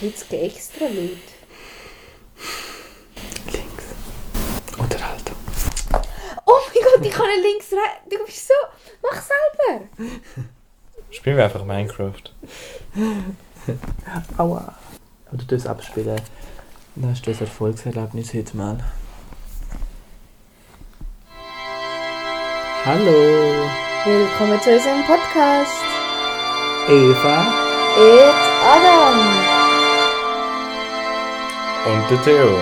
Jetzt geh extra laut. Links. Unterhaltung. Oh mein Gott, ich kann nicht links rein. Du bist so. Mach selber. Spielen wir einfach Minecraft. Aua. Aber du tust abspielen. Dann hast du ein Erfolgserlebnis heute mal. Hallo, Willkommen zu unserem Podcast. Eva. It's Adam. Und der Theo.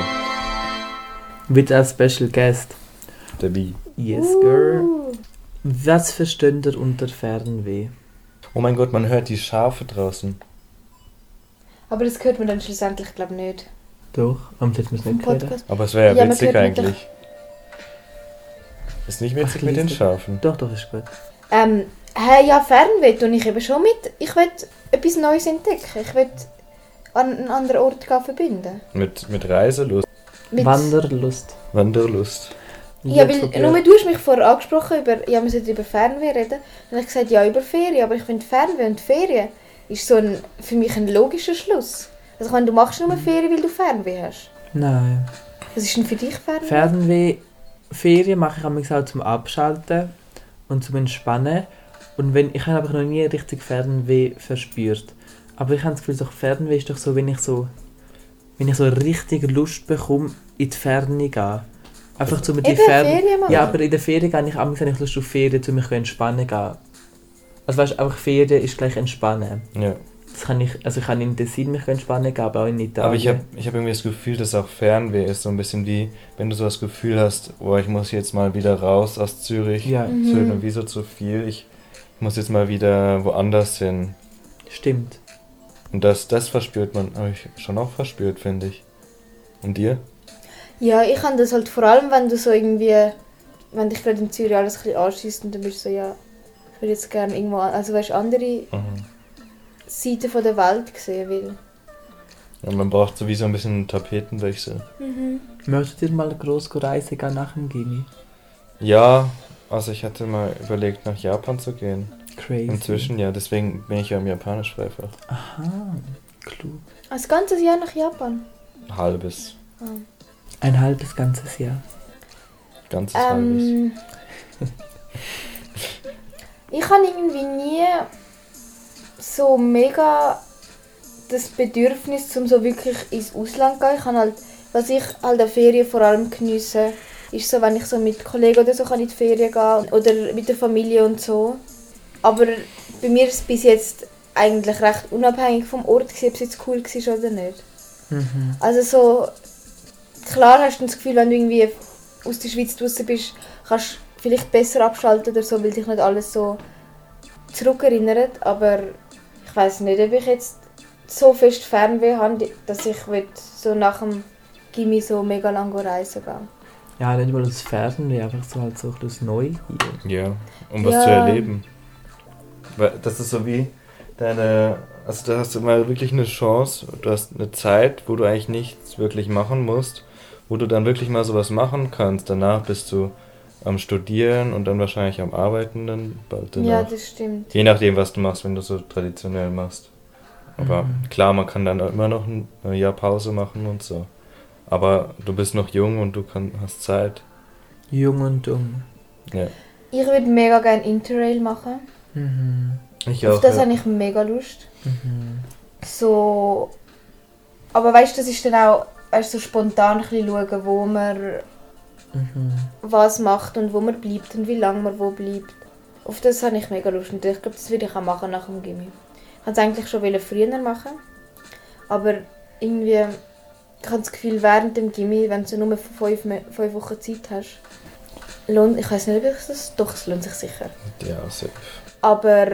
Mit als Special Guest. Der Wie. Yes, girl. Uh. Was versteht ihr unter Fernweh? Oh mein Gott, man hört die Schafe draußen. Aber das hört man dann schlussendlich, glaube ich, nicht. Doch, am hätten wir es Im nicht gehört. Podcast. Aber es wäre ja Ja, witzig eigentlich. Ist nicht witzig Ach, mit den. Schafen. Doch, doch, ist gut. Ähm, hey, ja, Fernweh tue ich eben schon mit. Ich will etwas Neues entdecken. Ich will an einen anderen Ort gehen verbinden. Mit, mit Reiselust, Mit Wanderlust. Wanderlust. Ja, weil nur du hast mich vorher angesprochen, über, ja, wir sollten über Fernweh reden. Dann habe ich gesagt, ja, über Ferien. Aber ich finde Fernweh und Ferien ist so ein, für mich ein logischer Schluss. Also ich meine, du machst nur Ferien, weil du Fernweh hast. Nein. Was ist denn für dich Fernweh? Fernweh, Ferien mache ich manchmal auch zum Abschalten und zum Entspannen. Und wenn, ich habe aber noch nie richtig Fernweh verspürt. Aber ich habe das Gefühl, so Fernweh ist doch so, wenn ich so, wenn ich so richtig Lust bekomme, in die Ferne gehen. Einfach zu mir die. Ferien. Ja, aber in der Ferien gehe ich habe ich Lust auf Ferien, um mich entspannen gehen. Also weißt du, einfach Ferien ist gleich entspannen. Ja. Das kann ich, also ich kann in Tessin mich entspannen gehen, aber auch in Italien. Aber ich habe ich hab irgendwie das Gefühl, dass auch Fernweh ist so ein bisschen wie, wenn du so das Gefühl hast, oh, ich muss jetzt mal wieder raus aus Zürich. Ja, Mhm. Wird mir wie so zu viel. Ich muss jetzt mal wieder woanders hin. stimmt. Und das, das verspürt man, habe ich schon auch verspürt, finde ich. Und dir? Ja, ich habe das halt vor allem, wenn du so irgendwie, wenn dich gerade in Zürich alles ein bisschen anschießt und dann bist du so, ja, ich würde jetzt gerne irgendwo, an- also weißt du, andere Mhm. Seiten von der Welt sehen will. Ja, man braucht sowieso ein bisschen einen Tapetenwechsel. Möchtet ihr mal groß reisen gehen nach dem Gimmi? Ja, also ich hatte mal überlegt, nach Japan zu gehen. Crazy. Inzwischen ja, deswegen bin ich ja im Japanisch einfach. Aha, klug. Ein ganzes Jahr nach Japan. Halbes. Ein halbes ganzes Jahr. Ganzes halbes. Ähm, ich habe irgendwie nie so mega das Bedürfnis, um so wirklich ins Ausland zu gehen. Ich habe halt, was ich halt an Ferien vor allem geniesse, ist so, wenn ich so mit Kollegen oder so kann in die Ferien gehen oder mit der Familie und so. Aber bei mir ist es bis jetzt eigentlich recht unabhängig vom Ort, gewesen, ob es jetzt cool war oder nicht. Mhm. Also so, klar hast du das Gefühl, wenn du irgendwie aus der Schweiz draußen bist, kannst du vielleicht besser abschalten oder so, weil dich nicht alles so zurückerinnert. Aber ich weiß nicht, ob ich jetzt so fest Fernweh habe, dass ich so nach dem Gimmi so mega lang reisen gehen. Ja, nicht mal aus Fernweh, einfach so halt so aus Neugier. Ja, um was Ja. zu erleben. Weil das ist so wie deine. Also da hast du mal wirklich eine Chance, du hast eine Zeit, wo du eigentlich nichts wirklich machen musst, wo du dann wirklich mal sowas machen kannst. Danach bist du am Studieren und dann wahrscheinlich am Arbeiten dann bald danach. Ja, das stimmt. Je nachdem, was du machst, wenn du so traditionell machst. Aber Mhm. klar, man kann dann immer noch ein Jahr Pause machen und so. Aber du bist noch jung und du kann, hast Zeit. Jung und dumm. Ja. Ich würde mega gerne Interrail machen. Mhm. Ich Auf auch. das ja. habe ich mega Lust. Mhm. So. Aber weißt du, das ist dann auch weißt, so spontan ein bisschen schauen, wo man Mhm. was macht und wo man bleibt und wie lange man wo bleibt. Auf das habe ich mega Lust und ich glaube, das würde ich auch machen nach dem Gimmi. Ich wollte es eigentlich schon früher machen, aber irgendwie ich habe das Gefühl, während dem Gimmi, wenn du nur fünf, fünf Wochen Zeit hast, lohnt, ich weiß nicht, ob ich das, doch, es lohnt sich sicher. Ja, safe. Aber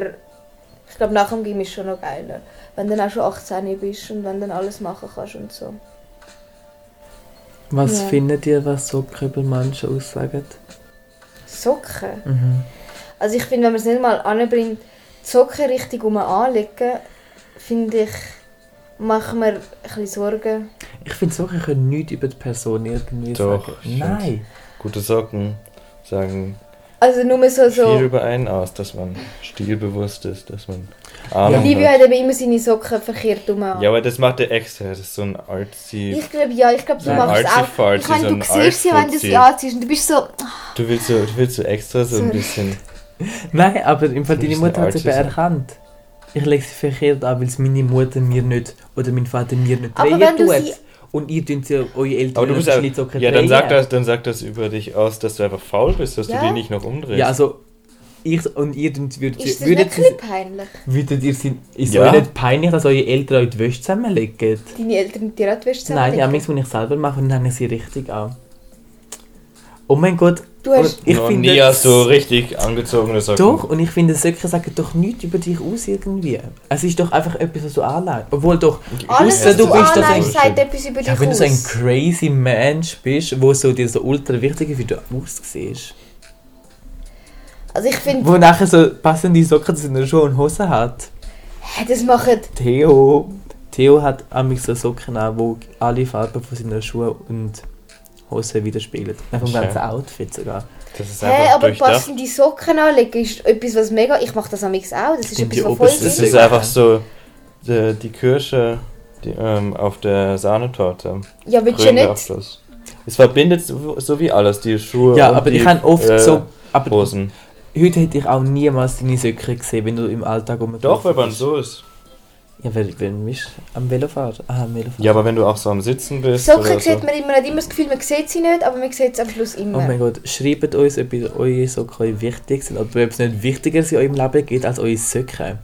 ich glaube, nach dem Gimmi ist schon noch geiler, wenn du dann auch schon 18 bist und wenn du dann alles machen kannst und so. Was Ja. findet ihr, was so über manche aussagen? Socken? Mhm. Also ich finde, wenn man es nicht mal anbringt, die Socken richtig um anlegen, finde ich, macht mir ein bisschen Sorgen. Ich finde so, ich kann nichts über die Person irgendwie Doch, sagen. Nein. Gute Socken sagen Also nur so, viel so. über einen aus, dass man stilbewusst ist, dass man Ja, Ahnung Livio hat. eben immer seine Socken verkehrt um. Ja, aber das macht er extra. Das ist so ein artsy. Ich glaube, ja, ich glaube, du machst es auch. Ich meine, so du siehst sie, wenn du sie anziehst und du bist so... Du willst so, du willst so extra so ein bisschen. Nein, aber im Fall Ein deine Mutter hat es eben erkannt. Ich lege sie verkehrt an, weil es meine Mutter mir nicht oder mein Vater mir nicht Aber drehen wenn du tut. sie- Und ihr tut sie eure Eltern Aber du bist ja, Schnittsocken ja dann sagt das, dann sagt das über dich aus, dass du einfach faul bist, dass Ja. du die nicht noch umdrehst. Ja, also ich und ihr tut- würdet Ist das würdet nicht sie, ein bisschen peinlich? würdet ihr sie, ist Ja. euch nicht peinlich, dass eure Eltern euch die Wäsche zusammenlegen? Deine Eltern dir auch die Wäsche Nein, ja, zusammenlegen? muss ich selber machen und dann ich sie richtig an. Oh mein Gott. Du hast- und ich noch finde nie du richtig angezogene Socken. Doch, und ich finde, Socken sagen doch nichts über dich aus irgendwie. Es ist doch einfach etwas, was du anlegst. Obwohl doch, Alles, was du du bist doch ein- sagt etwas über dich ja, wenn du so ein crazy Mensch bist, wo so dir so ultra wichtig ist, wie du aussiehst. Also ich finde, Wo nachher so passende Socken in der Schuhe und Hose hat. das machen... Theo, Theo hat amig so Socken an, wo alle Farben von seinen Schuhen und Hosen widerspiegeln. Auch vom ganzen Outfit sogar. Das einfach aber durchdacht. passende Socken anlegen ist etwas, was mega... Ich mache das am auch. Das ist Stimmt, etwas, die was voll Das ist einfach so die, die Kirsche die, ähm, auf der Sahnetorte. Ja, willst du ja nicht... Abschluss. Es verbindet so, so wie alles, die Schuhe Ja, und aber die, ich habe oft äh, so. Aber Hosen. heute hätte ich auch niemals deine Socken gesehen, wenn du im Alltag um Doch, wenn man so ist. Ja, wenn, wenn du bist am Velofahren. Ah, am Velofahren. Ja, aber wenn du auch so am Sitzen bist Socken oder so. sieht man immer, man hat immer das Gefühl, man sieht sie nicht, aber man sieht es am Schluss immer. Oh mein Gott, schreibt uns, ob eure Socken euch wichtig sind oder ob es nicht wichtiger in eurem Leben geht als eure Socken.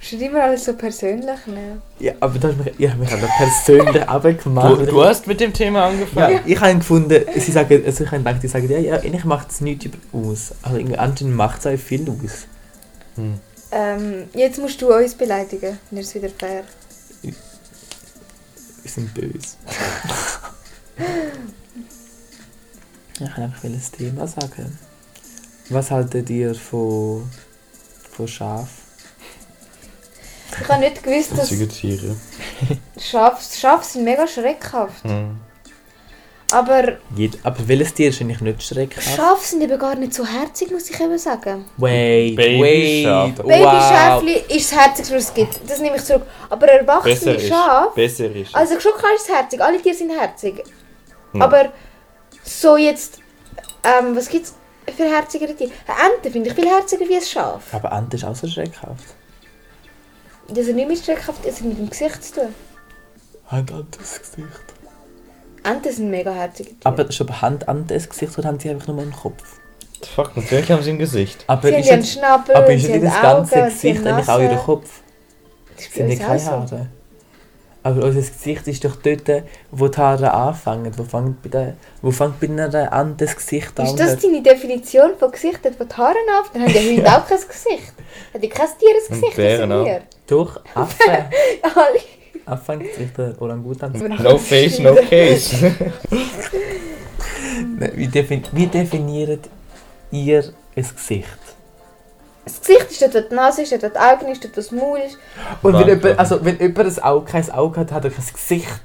Nicht immer alles so persönlich, ne? Ja, aber das mich, ihr habt mich aber persönlich abgemacht. Du, du hast mit dem Thema angefangen. ja, ich habe gefunden, sie sagen, also ich habe gedacht, die sagen, ja, ja, eigentlich macht es nichts über- aus. Aber irgendwie anscheinend macht es euch viel aus. Hm. Ähm, jetzt musst du uns beleidigen, dann ist es wieder fair. Wir sind böse. ich kann einfach ein Thema sagen. Was haltet ihr von, von Schaf? Ich habe nicht gewusst, dass Winzige Tiere. Schafe, Schafe sind mega schreckhaft. Hm. Aber Jed aber welches Tier ist eigentlich nicht schreckhaft? Schafe sind eben gar nicht so herzig, muss ich eben sagen. Wait, Babyschaf. wait, wow. Babyschäfli ist das Herzigste, was es gibt. Das nehme ich zurück. Aber erwachsene Besser ist. Schafe... Besser ist. Also schon klar ist es herzig, alle Tiere sind herzig. Hm. Aber so jetzt... Ähm, was gibt es für herzigere Tiere? Eine Ente finde ich viel herziger wie ein Schaf. Aber Ante ist auch so schreckhaft. Das hat nicht mit schreckhaft, das hat mit dem Gesicht zu tun. Hat Antes Gesicht. Enten sind mega herzige Tiere. Aber schon Hand Antes Gesicht oder haben sie einfach nur einen Kopf? Fuck, natürlich haben sie ein Gesicht. Aber sie haben ist ja einen jetzt, Schnabel, aber und ist sie haben das ganze Augen, Gesicht haben eigentlich auch ihr Nase. Kopf? Das ist Sind nicht uns keine so. Haare. Aber unser Gesicht ist doch dort, wo die Haare anfangen. Wo fängt bei, der, wo fängt bei einer Ante das Gesicht an? Ist das deine Definition von Gesicht, dort, wo die Haare auf? Dann haben die Hunde auch kein Gesicht. Hat die kein Tier ein Und Gesicht, Bären auch. Doch, Affen. Gesicht, der Orangutan. No face, no case. Wie, defin wie definiert ihr ein Gesicht? Das Gesicht ist dort, wo die Nase ist, dort, wo die Augen ist, dort, wo das Maul ist. Und wenn jemand, also wenn jemand ein Auge, kein Auge hat, hat er kein Gesicht.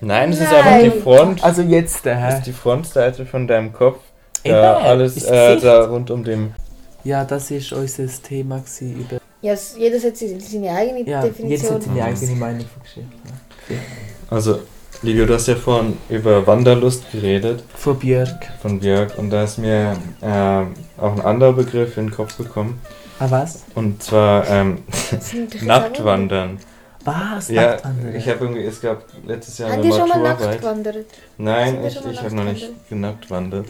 Nein, es ist einfach die Front. Also jetzt, Das hä? ist die Frontseite von deinem Kopf. Da alles äh, da rund um dem. Ja, das ist unser Thema über... Ja, jeder hat seine, eigene Ja, jeder Definition. hat seine eigene Meinung von Geschichte. Ja. Also, Livio, du hast ja vorhin über Wanderlust geredet Von Björk. von Björk und da ist mir ähm, auch ein anderer Begriff in den Kopf gekommen. Ah, was? Und zwar ähm, Nacktwandern. Was? Ja, ich habe irgendwie, es gab letztes Jahr Habt eine ihr schon mal Maturarbeit. nackt gewandert? Nein, ich, mal ich habe noch nicht nackt genackt wandert.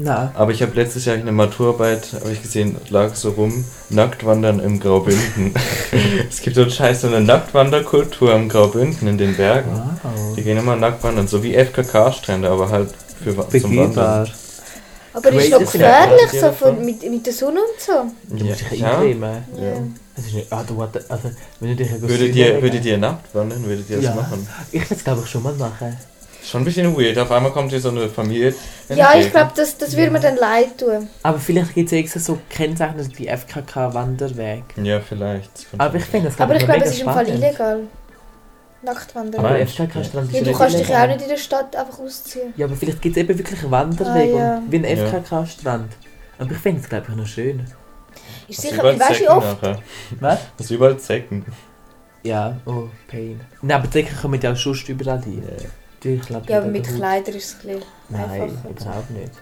Na, Aber ich habe letztes Jahr eine Maturarbeit, habe ich gesehen, lag so rum, Nacktwandern im Graubünden. es gibt so einen Scheiß, so eine Nacktwanderkultur im Graubünden in den Bergen. wow. Die gehen immer nackt wandern, so wie FKK-Strände, aber halt für, wa- zum Wandern. Begehbar. Aber ist Crazy doch ist gefährlich, ja. so von, mit, mit der Sonne und so. Du musst dich Ja. eincremen. Ja. Das ist nicht... Ah, du warte, also, wenn du dich... Würdet ihr, würdet ihr nackt wandern? Würdet ihr das Ja. machen? Ich würde es glaube ich schon mal machen. Schon ein bisschen weird. Auf einmal kommt hier so eine Familie. Ja, ich glaube, das, das würde mir dann leid tun. Aber vielleicht gibt es ja extra so Kennzeichen wie FKK-Wanderweg. Ja, vielleicht. Das Aber schon ich finde das Aber ich glaub glaube, es ist im Fall illegal. Nackt wandern. Aber FKK-Strand ist Ja, du kannst dich ja auch nicht in der Stadt einfach ausziehen. Ja, aber vielleicht gibt es eben wirklich Wanderwege Ah, ja. und- wie ein. FKK-Strand. Aber ich finde es, glaube ich, noch schön. Ist sicher, überall weißt du, wie Zecken oft? nachher. Was? Hast du überall Zecken? Ja, oh, Pain. Nein, aber Decken kommen ja auch sonst überall hin. Ich glaube, Ja, aber mit Kleidern ist es ein bisschen Nein, einfacher. überhaupt nicht.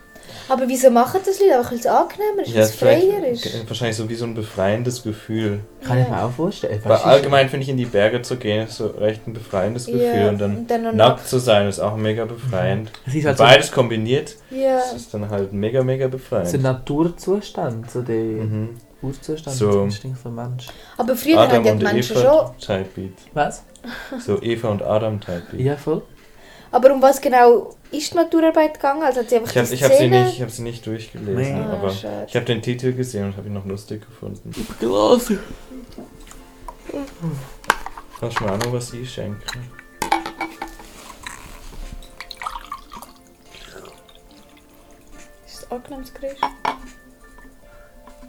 Aber wieso machen das Leute? Einfach weil es angenehmer ist, weil es freier ist. Wahrscheinlich so wie so ein befreiendes Gefühl. Kann ich Ja. mir auch vorstellen. Weil allgemein finde ich, in die Berge zu gehen, ist so recht ein befreiendes Gefühl. Ja, Und dann und dann noch nackt zu sein, ist auch mega befreiend. Es ist halt so, Beides kombiniert, Ja. das ist dann halt mega, mega befreiend. so ein Naturzustand, so der Mhm. Urzustand So. Instinkt vom Mensch. Aber früher haben Adam die und Menschen schon. Eva Type Beat. Was? So Eva und Adam Type Beat. Ja, voll. Aber um was genau ist die Naturarbeit gegangen? Also hat sie einfach Ich habe hab sie, Szene- nicht- ich hab sie nicht durchgelesen, Nee. Ah, aber schade. ich habe den Titel gesehen und habe ihn noch lustig gefunden. Klasse. Kannst du mir auch noch was einschenken? Ist das angenehmes Geräusch?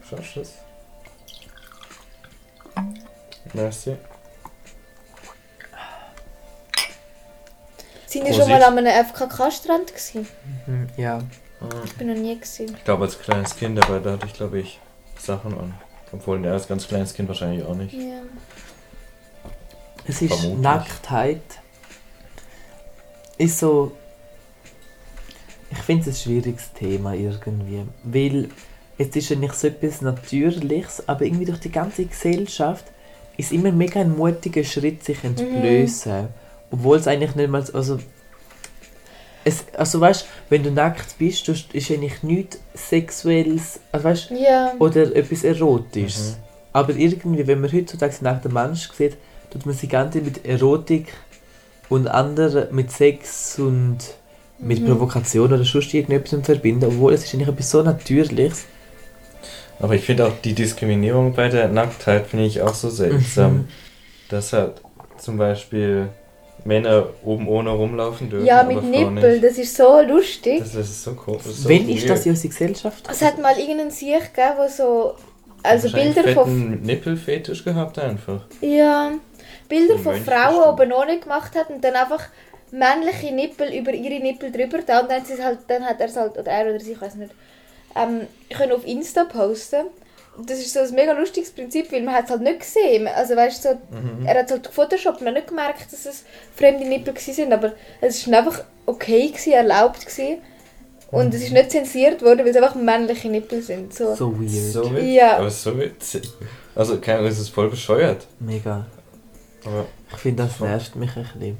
Schaust du das? Merci. Sind ihr schon mal an einem FKK-Strand gewesen? Mhm, Ja. Ich bin noch nie gewesen. Ich glaube als kleines Kind, aber da hatte ich glaube ich Sachen an. Obwohl, ja, als ganz kleines Kind wahrscheinlich auch nicht. Ja. Es ist Vermutlich. Nacktheit. Ist so. Ich finde es ein schwieriges Thema irgendwie. Weil es ist ja nicht so etwas Natürliches, aber irgendwie durch die ganze Gesellschaft ist immer mega ein mutiger Schritt, sich entblößen. Obwohl es eigentlich nicht mal. Also, es, also weißt wenn du nackt bist, du, ist eigentlich nichts Sexuelles. Also weißt Ja. oder etwas Erotisches. Mhm. Aber irgendwie, wenn man heutzutage nach dem Mensch sieht, tut man sich ganz mit Erotik und anderen mit Sex und mit Mhm. Provokation oder sonst irgendetwas verbinden, obwohl es ist eigentlich etwas so Natürliches. Aber ich finde auch die Diskriminierung bei der Nacktheit finde ich auch so seltsam. Mhm. Dass halt zum Beispiel Männer oben ohne rumlaufen dürfen. Ja, mit Nippel, Nicht. das ist so lustig. Das, das ist so komisch. Das ist so Wenn ist weird. das in unserer Gesellschaft? Es hat mal irgendeinen Sieg gegeben, wo so. Also Bilder von. Nippelfetisch gehabt einfach. Ja. Bilder von Mönch Frauen bestimmt. oben ohne gemacht hat und dann einfach männliche Nippel über ihre Nippel drüber da und dann, hat sie es halt, dann hat er es halt, oder er oder sie, ich weiß nicht, ähm, können auf Insta posten. Und Das ist so ein mega lustiges Prinzip, weil man hat es halt nicht gesehen. Also weißt du, so, Mhm. er hat es halt gefotoshoppt, man hat nicht gemerkt, dass es fremde Nippel sind, aber es war einfach okay, gewesen, erlaubt gewesen. Und es ist nicht zensiert worden, weil es einfach männliche Nippel sind. So. So weird. So witzig. Ja. Aber so witzig. Also, keine Ahnung, es ist voll bescheuert. Mega. Aber, Ich finde, das nervt mich ein bisschen.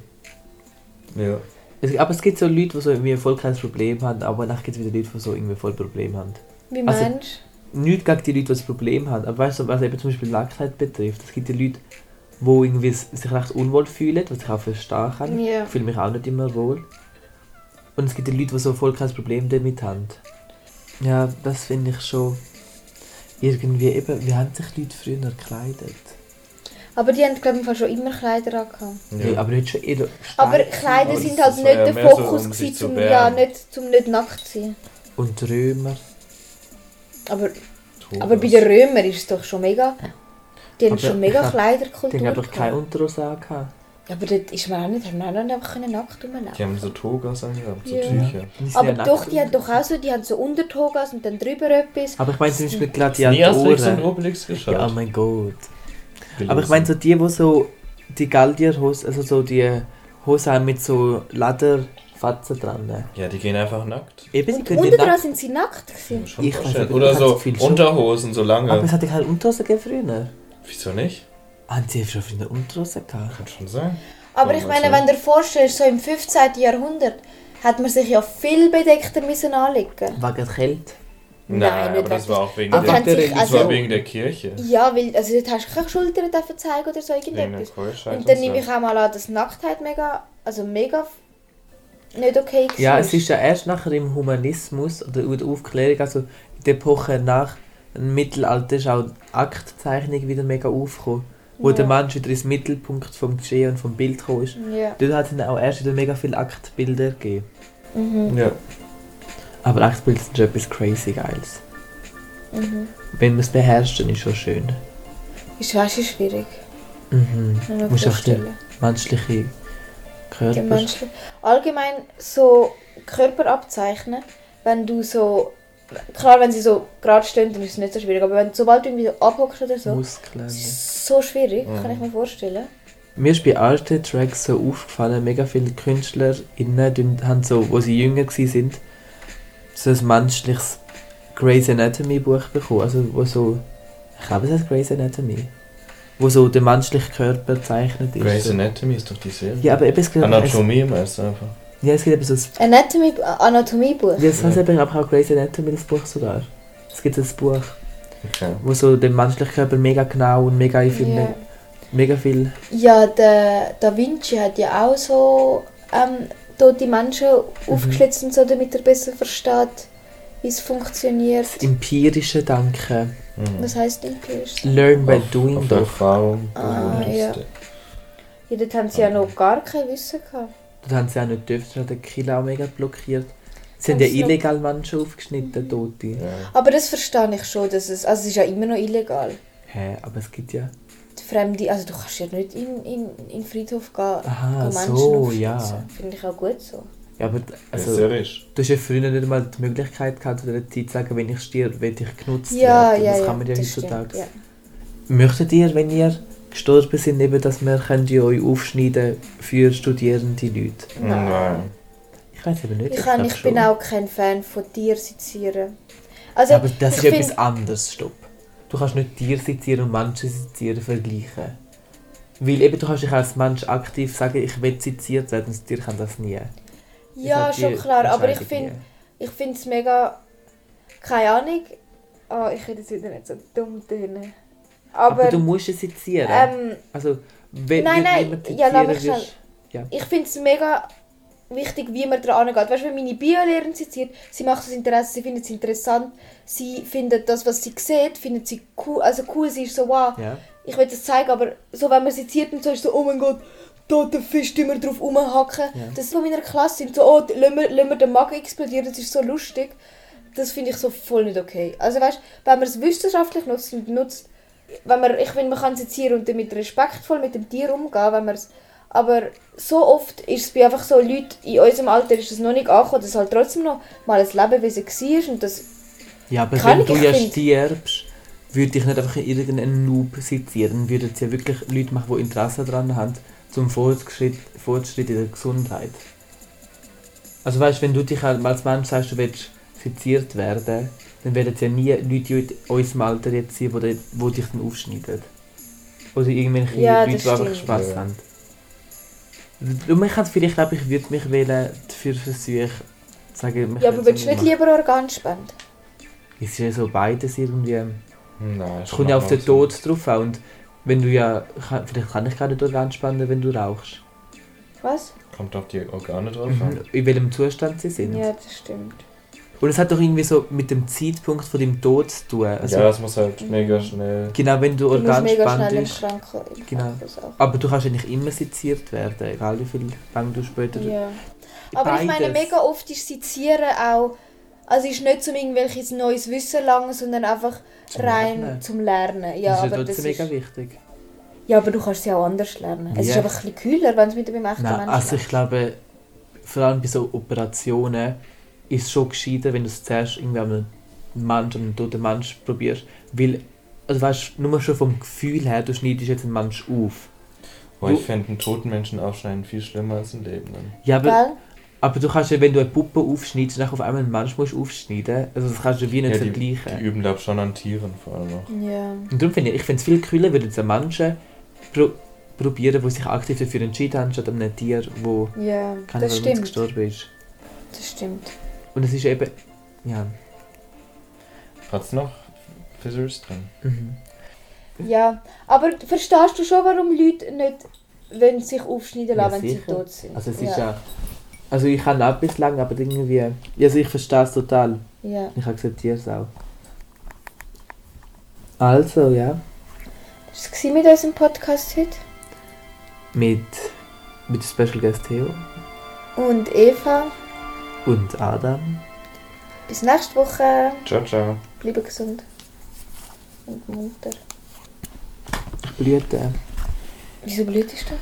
ja. Es, aber es gibt so Leute, die so irgendwie voll kein Problem haben, aber danach gibt es wieder Leute, die so irgendwie voll Problem haben. Wie Also- meinst Nicht gegen die Leute, die das Problem haben, aber weißt du, was eben zum Beispiel Nacktheit betrifft, es gibt die Leute, die irgendwie sich recht unwohl fühlen, was ich auch verstehen kann. Ja. Ich fühle mich auch nicht immer wohl. Und es gibt die Leute, die so voll kein Problem damit haben. Ja, das finde ich schon irgendwie eben, wie haben sich Leute früher gekleidet? Aber die haben, glaube ich, schon immer Kleider angehabt. Ja. aber nicht schon eher Aber Kleider sind halt nicht ja der so, Fokus um gewesen, zu zum, ja, nicht, zum nicht nackt zu sein. Und Römer. Aber, Thomas. aber bei den Römern ist es doch schon mega... Die haben Aber schon mega Kleiderkultur Die haben einfach keine gehabt. Unterhose angehabt. Ja, aber dort ist man auch nicht, haben wir auch nicht einfach nackt rumlaufen Die haben so Togas angehabt, so Ja. Tücher. Aber ja doch, die haben doch auch so, die haben so Untertogas und dann drüber etwas. Aber ich meine zum Beispiel Nie Asterix und Gladiatoren. Obelix geschaut. Ja, oh mein Gott. Gelesen. Aber ich meine so die, die so die Galdierhose, also so die Hose haben mit so Lederfatzen dran. Ja, die gehen einfach nackt. Eben, können die unten dran nackt. sind sie nackt gewesen. Schon Ich weiß vorstellen. nicht, Oder hat so so viel. Unterhosen, so lange. Aber es hat ja keine Unterhose gegeben früher. Wieso nicht? Haben sie schon früher Unterhose gehabt? Kann schon sein. Aber Ja, ich meine, wenn du dir vorstellst, so im 15. Jahrhundert, hat man sich ja viel bedeckter müssen anlegen. Wegen Kälte. Nein, Nein, nicht aber das wirklich. war auch wegen Aber der, sich, das war also, wegen der Kirche. ja, weil, also dort hast du keine Schultern dürfen zeigen oder so Wegen der irgendetwas. Keuschheit Und dann nehme ich auch mal an, dass Nacktheit mega, also mega nicht okay war. Ja, es ist ja erst nachher im Humanismus oder in der Aufklärung, also in der Epoche nach dem Mittelalter ist auch die Aktzeichnung wieder mega aufgekommen. Wo Ja. der Mensch wieder ins Mittelpunkt vom Geschehen und vom Bild gekommen ist. Ja. Dort hat es dann auch erst wieder mega viele Aktbilder gegeben. Mhm. Ja. Aber Aktbilder sind schon etwas crazy geiles. Mhm. Wenn man es beherrscht, dann ist es schon schön. Ist du, schwierig. Mhm. Du auch vorstellen. menschliche Körper. Allgemein so Körper abzeichnen, wenn du so. Klar, wenn sie so gerade stehen, dann ist es nicht so schwierig. Aber wenn, sobald du irgendwie so abhockst oder so, Muskeln. so schwierig, Mhm. kann ich mir vorstellen. Mir ist bei alten Tracks so aufgefallen, mega viele KünstlerInnen haben so, wo sie jünger waren, sind, so ein menschliches Grey's Anatomy Buch bekommen. Also wo so, ich glaube es heißt Grey's Anatomy. Wo so der menschliche Körper gezeichnet ist. Grey's. Anatomy ist doch die Serie. Ja, aber eben, es gibt, es, Anatomie meinst du einfach. ja, es gibt eben so ein, Anatomy, Anatomiebuch. ja, es heißt Ja. eben auch Grey's Anatomy, das Buch sogar. Es gibt ein Buch, Okay. wo so den menschlichen Körper mega genau und mega viel, Ja. mega viel Ja, der Da Vinci hat ja auch so ähm, tote Menschen Mhm. aufgeschlitzt und so, damit er besser versteht, wie es funktioniert. empirische Denken. Mhm. Was heisst empirisch? Learn by doing auf doch. Erfahrung. Ah, ja. Ja, dort haben sie ja noch gar kein Wissen gehabt. Dort haben sie auch nicht dürfen, hat der Killer auch mega blockiert. Sie haben ja illegal Menschen aufgeschnitten, Tote. Ja. Aber das verstehe ich schon, dass es, also es ist ja immer noch illegal. Hä, aber es gibt ja... Die Fremde, also du kannst ja nicht in, in, in den Friedhof gehen, Aha, gehen Menschen so, aufschlitzen. ja. Finde ich auch gut so. Ja, aber Also, also, Serisch. du hast ja früher nicht mal die Möglichkeit gehabt, zu dieser Zeit zu sagen, wenn ich stirb, werde ich genutzt Ja, werden. ja, das ja. kann man ja heutzutage. stimmt, ja. Möchtet ihr, wenn ihr gestorben sind, eben, dass wir könnt ihr euch aufschneiden für studierende Leute? Nein. Nein. Ich weiß eben nicht. Ich, kann, glaub ich bin auch kein Fan von Tiersezieren. Also, Ja, aber das ist ich etwas anderes, stopp. Du kannst nicht Tier sezieren und Menschen sezieren vergleichen. Weil eben, du kannst dich als Mensch aktiv sagen, ich will seziert werden, das Tier kann das nie. Ja, die schon klar, aber ich finde ich finde es mega. Keine Ahnung. Ah, ich will jetzt wieder nicht so dumm nie. Aber, Aber. du musst es sezieren. ähm, also, wenn Nein, nein, ja, lass mich wirst- ich finde es mega wichtig, wie man daran geht. Weißt du, wenn meine Biolehrerin seziert, sie macht das Interesse, sie findet es interessant, sie findet das, was sie sieht, findet sie cool, also cool, sie ist so, wow, Ja. ich will das zeigen, aber so, wenn man seziert und so, ist so, oh mein Gott, toter Fisch, immer drauf rumhacken. Ja. Das von meiner Klasse sind so, oh, lassen wir, lassen wir den Magen explodieren, das ist so lustig. Das finde ich so voll nicht okay. Also weißt, wenn man es wissenschaftlich nutzt und nutzt, wenn man, ich finde, man kann sezieren und damit respektvoll mit dem Tier umgehen, wenn man es aber so oft ist es bei einfach so Leuten in unserem Alter ist es noch nicht angekommen, dass halt trotzdem noch mal ein Lebewesen war und das Ja, aber wenn du ja find- stirbst, würde ich nicht einfach in irgendeinen Noob sezieren. Dann würden es ja wirklich Leute machen, die Interesse daran haben, zum Fortschritt, Fortschritt in der Gesundheit. Also weißt, wenn du dich halt als Mensch sagst, du willst seziert werden, dann werden es ja nie Leute in unserem Alter jetzt sein, die, die, dich dann aufschneiden. Oder irgendwelche Ja, Leute, das die einfach. Spaß Ja. haben. Und man kann vielleicht, glaube ich, würde mich wählen für Versuche sagen, mich Ja, aber will willst du nicht lieber Organspende? Es ist ja so beides irgendwie. Nein, Es kommt ja auf den Tod drauf an. Und wenn du ja. Vielleicht kann ich gar nicht Organ spenden, wenn du rauchst. Was? Kommt auf die Organe drauf Mhm. an. In welchem Zustand sie sind. Ja, das stimmt. Und es hat doch irgendwie so mit dem Zeitpunkt von deinem Tod zu tun. Also, ja, es muss halt mega schnell. Genau, wenn du Organ spendest. Im Genau. Aber du kannst eigentlich immer seziert werden, egal wie viel lange du später. Ja. Aber ich meine, Beides. mega oft ist Sezieren auch. Also ist nicht zum irgendwelches neues Wissen langen, sondern einfach Zum rein Lernen. zum Lernen. Ja, das ist aber ja das trotzdem ist, mega wichtig. ja, aber du kannst es ja auch anders lernen. Es ist einfach ein bisschen kühler, wenn es mit dem echten Nein, Menschen also ich glaube, vor allem bei so Operationen ist es schon gescheiter, wenn du es zuerst irgendwie einem Mensch, an einem toten Mensch probierst. Weil, also weißt du, nur schon vom Gefühl her, du schneidest jetzt einen Mensch auf. Oh, ich fände einen toten Menschen aufschneiden viel schlimmer als einen Lebenden. Ja, aber, Gell? Aber du kannst ja, wenn du eine Puppe aufschneidest, dann auf einmal einen Mensch musst aufschneiden, also das kannst du wie nicht Ja, die, vergleichen. die üben glaube schon an Tieren vor allem noch. Ja. Und darum finde ich, ich finde es viel cooler, wenn jetzt Menschen pro probieren, die sich aktiv dafür entschieden haben, statt an einem Tier, wo Ja, keine das Ahnung, gestorben ist. Das stimmt. Und es ist eben, ja, Hat's noch Fizzers drin? mhm. Ja, aber verstehst du schon, warum Leute nicht wollen sich aufschneiden lassen, Ja, wenn sie tot sind? Also es ist ja. Also ich kann auch bislang, aber irgendwie. Ja, also ich verstehe es total. ja. Ich akzeptiere es auch. Also, ja. Das war mit unserem Podcast heute. Mit, mit Special Guest Theo Und Eva, und Adam. bis nächste Woche. Ciao, ciao. Bleibe gesund. Und munter. Ich blüte. Wieso blühtest du?